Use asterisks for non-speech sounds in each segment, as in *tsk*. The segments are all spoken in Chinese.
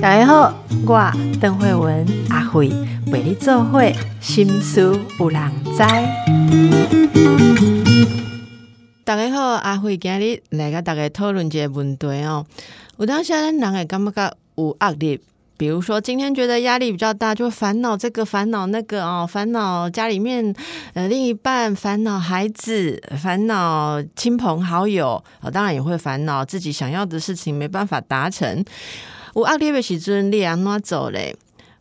大家好，我邓慧文阿慧为你做会心思有人知。大家好，阿慧今日来跟大家讨论一个问题哦。有当时咱人会感觉有压力，比如说今天觉得压力比较大，就烦恼这个烦恼那个哦，烦恼家里面呃另一半，烦恼孩子，烦恼亲朋好友，哦，当然也会烦恼自己想要的事情没办法达成。有压力的时阵，你安诺走嘞？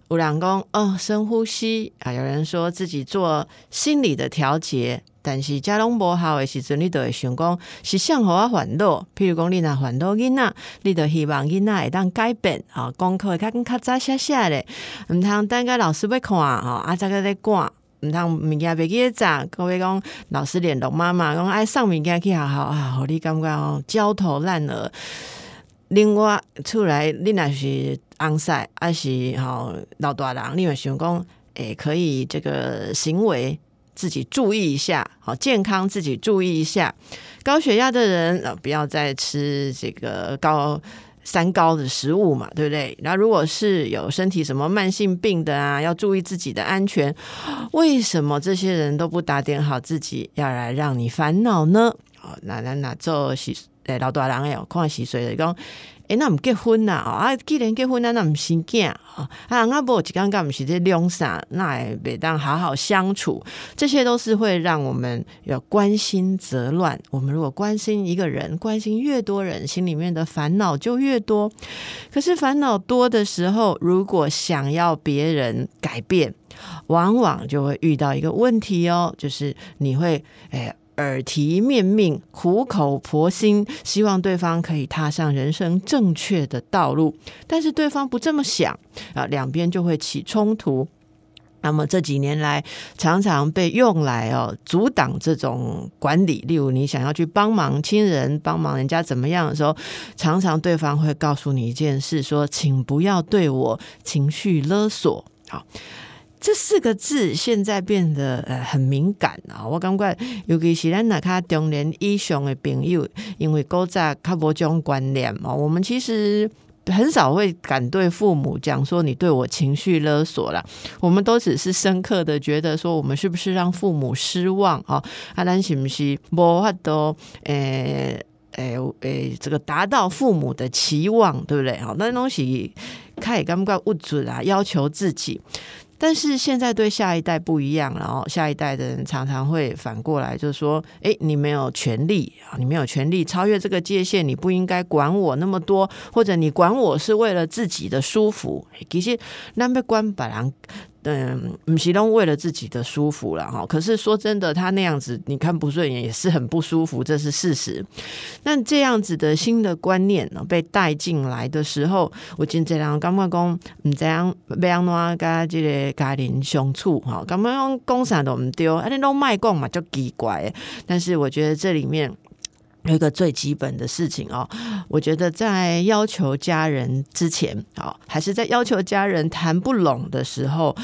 有人讲哦，深呼吸啊。有人说自己做心理的调节，但是家拢无效的时阵，你都会想讲是向何啊烦恼？譬如讲你若烦恼囡仔，你都希望囡仔会当改变啊，功课会较更较早写写咧，毋通等个老师要看啊，啊再个咧赶。毋通物件袂记早，各位讲老师联络妈妈讲爱送物件去学校啊，互你感觉哦焦头烂额。另外出来，你若是安塞，还是吼老大人，你会想讲，诶，可以这个行为自己注意一下，好健康自己注意一下。高血压的人，呃，不要再吃这个高三高的食物嘛，对不对？那如果是有身体什么慢性病的啊，要注意自己的安全。为什么这些人都不打点好自己，要来让你烦恼呢？哦，那那那做是。诶，老大人诶，看是谁的讲，诶，那毋结婚呐？啊，既然结婚，那那毋生囝啊？啊，阿无一刚刚毋是在两啥？那也袂当好好相处，这些都是会让我们要关心则乱。我们如果关心一个人，关心越多人，心里面的烦恼就越多。可是烦恼多的时候，如果想要别人改变，往往就会遇到一个问题哦，就是你会诶。耳提面命、苦口婆心，希望对方可以踏上人生正确的道路，但是对方不这么想啊，两边就会起冲突。那么这几年来，常常被用来哦阻挡这种管理。例如，你想要去帮忙亲人、帮忙人家怎么样的时候，常常对方会告诉你一件事，说：“请不要对我情绪勒索。”好。这四个字现在变得呃很敏感啊！我感觉，尤其是咱那卡中年以上的朋友，因为古早较无种观念嘛，我们其实很少会敢对父母讲说你对我情绪勒索了。我们都只是深刻的觉得说，我们是不是让父母失望啊？啊，咱是不是无法都诶诶诶，这个达到父母的期望，对不对？好，那东西开始感觉不准啊，要求自己。但是现在对下一代不一样了哦，下一代的人常常会反过来，就是说，哎，你没有权利啊，你没有权利超越这个界限，你不应该管我那么多，或者你管我是为了自己的舒服，其实那边管别人。嗯，唔是拢为了自己的舒服了哈。可是说真的，他那样子你看不顺眼，也是很不舒服，这是事实。那这样子的新的观念呢，被带进来的时候，我今这样感觉讲，唔这样要安怎跟这个家庭相处哈？刚刚讲讲啥都唔丢，啊，你拢卖讲嘛，就奇怪。但是我觉得这里面。有一个最基本的事情哦，我觉得在要求家人之前，好，还是在要求家人谈不拢的时候，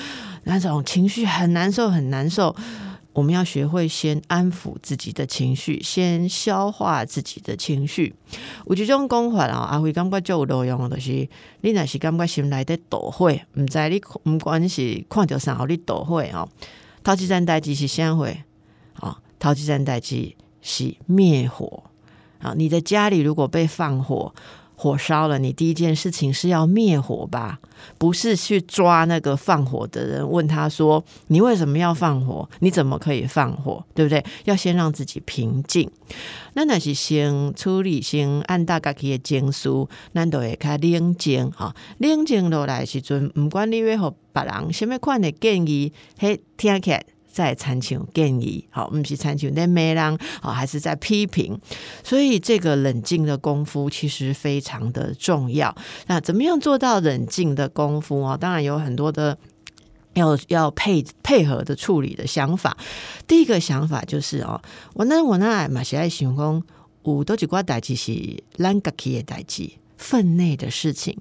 那种情绪很难受，很难受。我们要学会先安抚自己的情绪，先消化自己的情绪。有这种讲法啊，阿辉感觉就有路用，就是你若是感觉心内的倒火，唔知你唔管是看到啥，你倒火哦。头一站代志是啥火？哦，头一站代志是灭火。啊，你的家里如果被放火，火烧了，你第一件事情是要灭火吧？不是去抓那个放火的人，问他说：“你为什么要放火？你怎么可以放火？对不对？”要先让自己平静。那那是先处理，先按大家己的情绪，咱都会较冷静哈。冷静落来时阵，不管你要和别人什么款的建议，嘿，听起来。在参求建议，好，不是参求那没人，好，还是在批评，所以这个冷静的功夫其实非常的重要。那怎么样做到冷静的功夫啊？当然有很多的 *tsk* 要要配配合的处理的想法。第一个想法就是哦，我那我那嘛是爱想讲，有多几挂代志是咱家己的代志。分内的事情，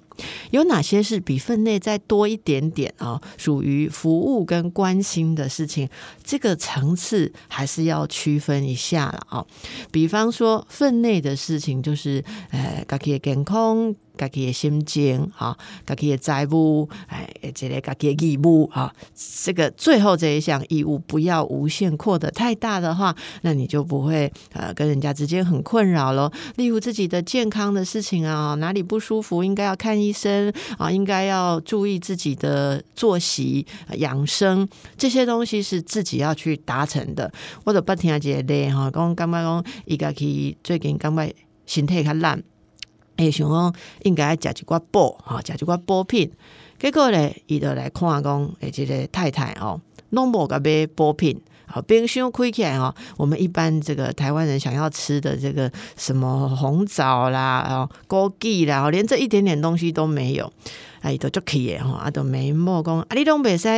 有哪些是比分内再多一点点啊？属于服务跟关心的事情，这个层次还是要区分一下了啊。比方说，分内的事情就是，呃，家己的健康。家己的心情，哈，家己的债务，哎，这个家己的义务，哈，这个最后这一项义务不要无限扩的太大的话，那你就不会呃跟人家之间很困扰咯。例如自己的健康的事情啊，哪里不舒服应该要看医生啊，应该要注意自己的作息养生，这些东西是自己要去达成的。或者不听阿姐咧哈，讲感觉讲伊家去最近感觉身体较烂。诶，想讲应该食一寡补吼，食一寡补品。结果咧，伊就来看讲，诶，即个太太哦，拢无甲买补品，好冰箱开起来哦。我们一般这个台湾人想要吃的这个什么红枣啦、哦枸杞啦，连这一点点东西都没有。哎，都足气诶吼，啊，都没莫讲，啊，你拢袂使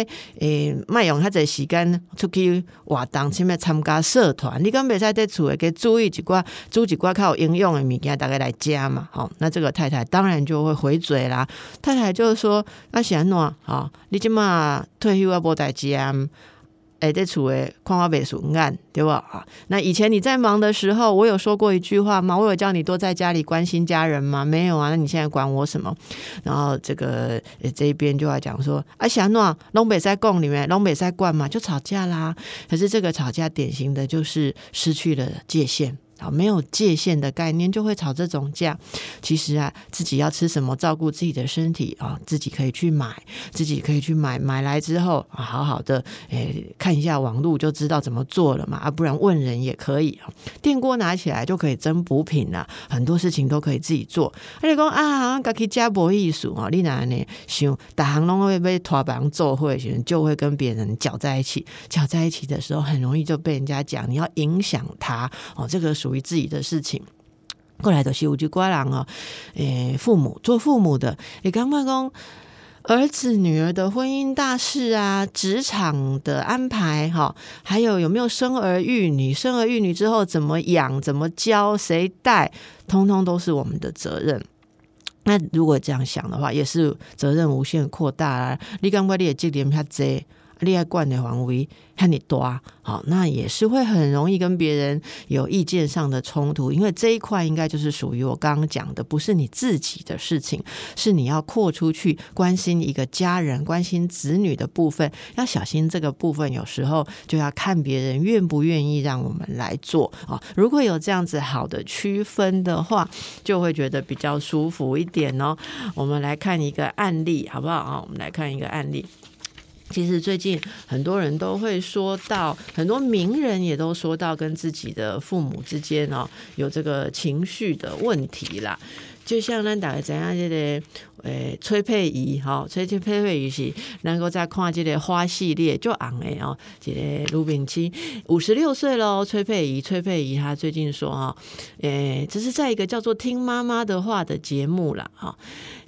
诶，卖用遐济时间出去活动，甚物参加社团，你敢袂使伫厝诶，给注意一寡，煮一寡较有营养诶物件，大概来加嘛，吼，那这个太太当然就会回嘴啦。太太就是说，那是安怎吼，你即马退休啊，无代志啊。哎，在厝诶，看我袂顺眼，对吧？啊，那以前你在忙的时候，我有说过一句话吗？我有叫你多在家里关心家人吗？没有啊，那你现在管我什么？然后这个这一边就要讲说，啊，小诺龙北在供里面，龙北在灌嘛，就吵架啦。可是这个吵架典型的就是失去了界限。啊，没有界限的概念就会吵这种架。其实啊，自己要吃什么，照顾自己的身体啊，自己可以去买，自己可以去买。买来之后啊，好好的诶，看一下网络就知道怎么做了嘛。啊，不然问人也可以啊。电锅拿起来就可以蒸补品了，很多事情都可以自己做。而且讲啊，家己家博艺术啊，你哪呢想大行拢会被拖板做会，就会跟别人搅在一起。搅在一起的时候，很容易就被人家讲你要影响他哦，这个属。于自己的事情，过来的是有句瓜郎哦，诶，父母做父母的，也刚刚讲儿子女儿的婚姻大事啊，职场的安排哈，还有有没有生儿育女，生儿育女之后怎么养，怎么教，谁带，通通都是我们的责任。那如果这样想的话，也是责任无限扩大啊！你刚刚你也积点较多。恋爱惯的黄威和你多好，那也是会很容易跟别人有意见上的冲突，因为这一块应该就是属于我刚刚讲的，不是你自己的事情，是你要扩出去关心一个家人、关心子女的部分，要小心这个部分，有时候就要看别人愿不愿意让我们来做啊。如果有这样子好的区分的话，就会觉得比较舒服一点哦。我们来看一个案例，好不好啊？我们来看一个案例。其实最近很多人都会说到，很多名人也都说到跟自己的父母之间哦有这个情绪的问题啦。就像咱大概怎样，这个诶崔佩仪哈，崔崔佩佩仪是能够在看这个花系列就昂诶哦，这个卢炳清五十六岁喽，崔佩仪崔佩仪她最近说哈，诶这是在一个叫做听妈妈的话的节目啦哈，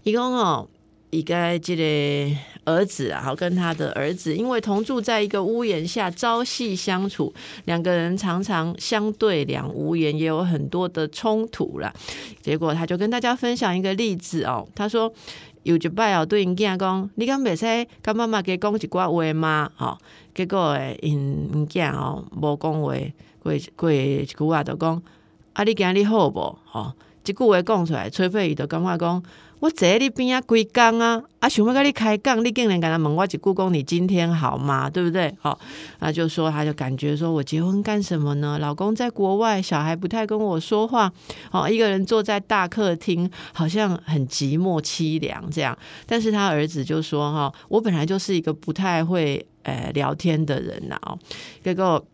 一共哦。一个这个儿子啊，好跟他的儿子，因为同住在一个屋檐下，朝夕相处，两个人常常相对两无言，也有很多的冲突了。结果他就跟大家分享一个例子哦，他说有一摆哦，对因囝讲，你敢袂使跟妈妈给讲一寡话吗？哦，结果诶，因因囝哦无讲话，过过一句话就讲，啊，你今日好无？哦，一句话讲出来，崔佩仪就感觉讲。我坐你边啊，规工啊，啊，想要跟你开讲，你竟然跟他问我一句讲你今天好吗？对不对？好，那就说他就感觉说我结婚干什么呢？老公在国外，小孩不太跟我说话，哦，一个人坐在大客厅，好像很寂寞凄凉这样。但是他儿子就说哈，我本来就是一个不太会呃聊天的人呐，哦，结果。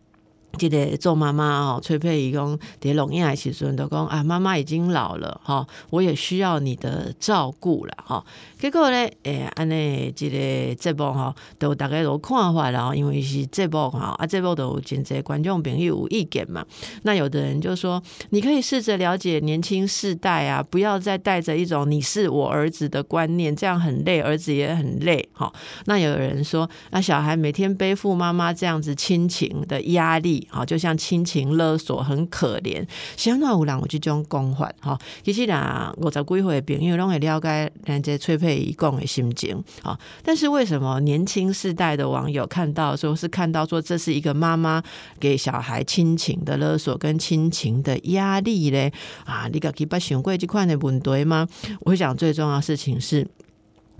记得做妈妈哦，崔佩仪讲在录音的时阵都讲啊，妈妈已经老了哈，我也需要你的照顾了哈。结果呢，诶，安尼这个节目哈，都大概都看法了，因为是节目哈，啊，节目都有真侪观众朋友有意见嘛。那有的人就说，你可以试着了解年轻世代啊，不要再带着一种你是我儿子的观念，这样很累，儿子也很累哈。那有人说，那小孩每天背负妈妈这样子亲情的压力。力，好，就像亲情勒索，很可怜。相当有人有这种讲法，哈，其实啦，五十几岁的朋友拢会了解人家崔佩仪讲的心情，啊，但是为什么年轻世代的网友看到说是看到说这是一个妈妈给小孩亲情的勒索跟亲情的压力嘞？啊，你个去把想过这块的问题吗？我想最重要的事情是。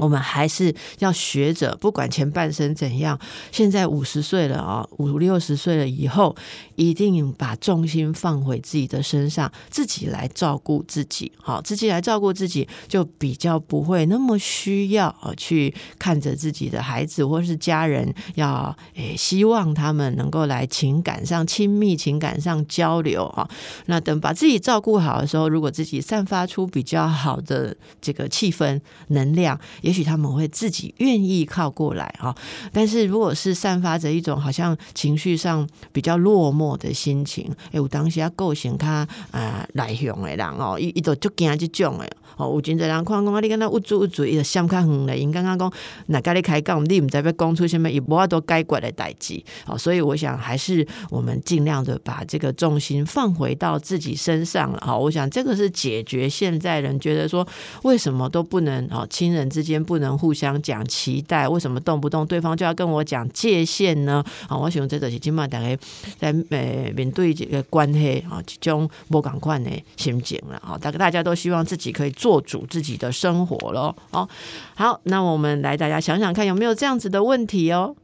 我们还是要学着，不管前半生怎样，现在五十岁了啊，五六十岁了以后，一定把重心放回自己的身上，自己来照顾自己。好，自己来照顾自己，就比较不会那么需要去看着自己的孩子或是家人，要诶希望他们能够来情感上亲密、情感上交流啊。那等把自己照顾好的时候，如果自己散发出比较好的这个气氛、能量，也也许他们会自己愿意靠过来哈，但是如果是散发着一种好像情绪上比较落寞的心情，哎，我当时啊构成他啊内向的人哦，伊伊都足惊这种的哦，有真侪人看讲啊，你跟他捂住捂住，伊就想较远嘞，因刚刚讲那跟你开讲，你唔知要讲出什么，伊无法多解决的代志哦，所以我想还是我们尽量的把这个重心放回到自己身上了哈。我想这个是解决现在人觉得说为什么都不能哦，亲人之间。间不能互相讲期待，为什么动不动对方就要跟我讲界限呢？啊，我想这都是今晚大概在呃面对这个关系啊，这种不赶快的心情了啊，大概大家都希望自己可以做主自己的生活咯。哦，好，那我们来大家想想看，有没有这样子的问题哦？